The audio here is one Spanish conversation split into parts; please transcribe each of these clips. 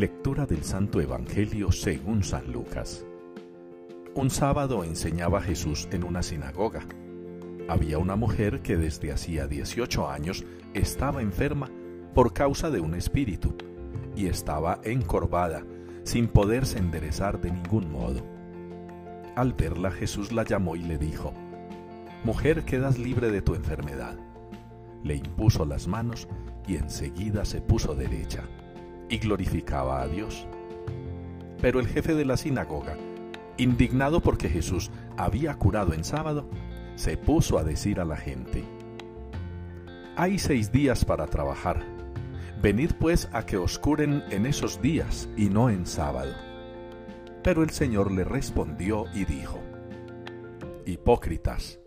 Lectura del Santo Evangelio según San Lucas. Un sábado enseñaba Jesús en una sinagoga. Había una mujer que desde hacía 18 años estaba enferma por causa de un espíritu y estaba encorvada sin poderse enderezar de ningún modo. Al verla Jesús la llamó y le dijo, Mujer, quedas libre de tu enfermedad. Le impuso las manos y enseguida se puso derecha y glorificaba a Dios. Pero el jefe de la sinagoga, indignado porque Jesús había curado en sábado, se puso a decir a la gente, Hay seis días para trabajar. Venid pues a que os curen en esos días y no en sábado. Pero el Señor le respondió y dijo, Hipócritas,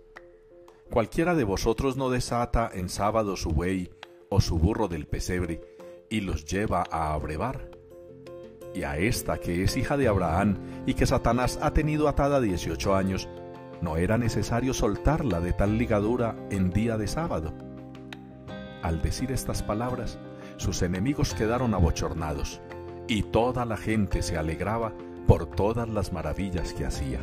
cualquiera de vosotros no desata en sábado su buey o su burro del pesebre, y los lleva a abrevar. Y a esta que es hija de Abraham y que Satanás ha tenido atada 18 años, no era necesario soltarla de tal ligadura en día de sábado. Al decir estas palabras, sus enemigos quedaron abochornados, y toda la gente se alegraba por todas las maravillas que hacía.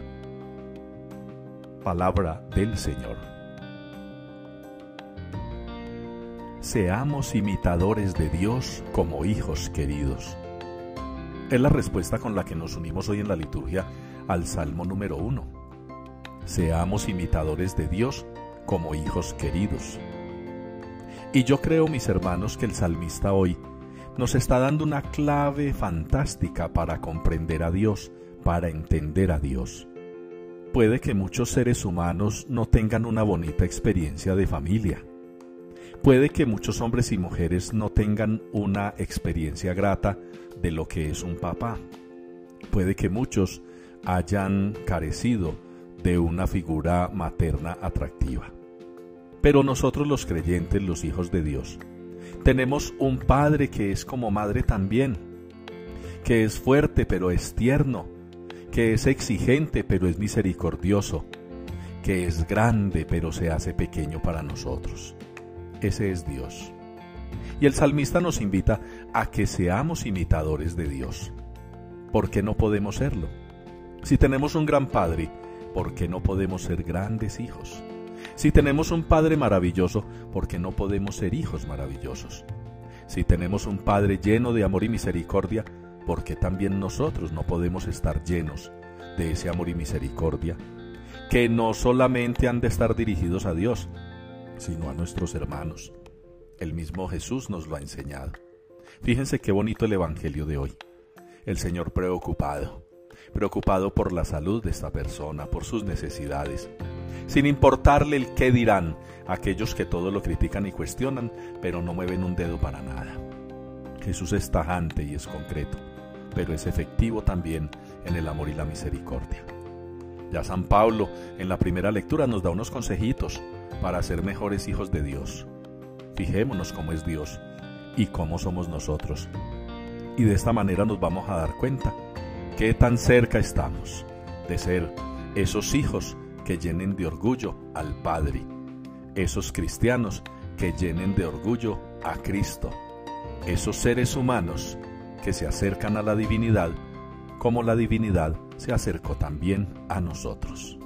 Palabra del Señor. Seamos imitadores de Dios como hijos queridos. Es la respuesta con la que nos unimos hoy en la liturgia al Salmo número uno. Seamos imitadores de Dios como hijos queridos. Y yo creo, mis hermanos, que el salmista hoy nos está dando una clave fantástica para comprender a Dios, para entender a Dios. Puede que muchos seres humanos no tengan una bonita experiencia de familia Puede que muchos hombres y mujeres no tengan una experiencia grata de lo que es un papá. Puede que muchos hayan carecido de una figura materna atractiva. Pero nosotros los creyentes, los hijos de Dios, tenemos un Padre que es como madre también, que es fuerte pero es tierno, que es exigente pero es misericordioso, que es grande pero se hace pequeño para nosotros. Ese es Dios. Y el salmista nos invita a que seamos imitadores de Dios. ¿Por qué no podemos serlo? Si tenemos un gran Padre, ¿por qué no podemos ser grandes hijos? Si tenemos un Padre maravilloso, ¿por qué no podemos ser hijos maravillosos? Si tenemos un Padre lleno de amor y misericordia, ¿por qué también nosotros no podemos estar llenos de ese amor y misericordia? Que no solamente han de estar dirigidos a Dios, sino a nuestros hermanos. El mismo Jesús nos lo ha enseñado. Fíjense qué bonito el Evangelio de hoy. El Señor preocupado, preocupado por la salud de esta persona, por sus necesidades, sin importarle el qué dirán aquellos que todo lo critican y cuestionan, pero no mueven un dedo para nada. Jesús es tajante y es concreto, pero es efectivo también en el amor y la misericordia. Ya San Pablo en la primera lectura nos da unos consejitos para ser mejores hijos de Dios. Fijémonos cómo es Dios y cómo somos nosotros. Y de esta manera nos vamos a dar cuenta qué tan cerca estamos de ser esos hijos que llenen de orgullo al Padre, esos cristianos que llenen de orgullo a Cristo, esos seres humanos que se acercan a la divinidad como la divinidad se acercó también a nosotros.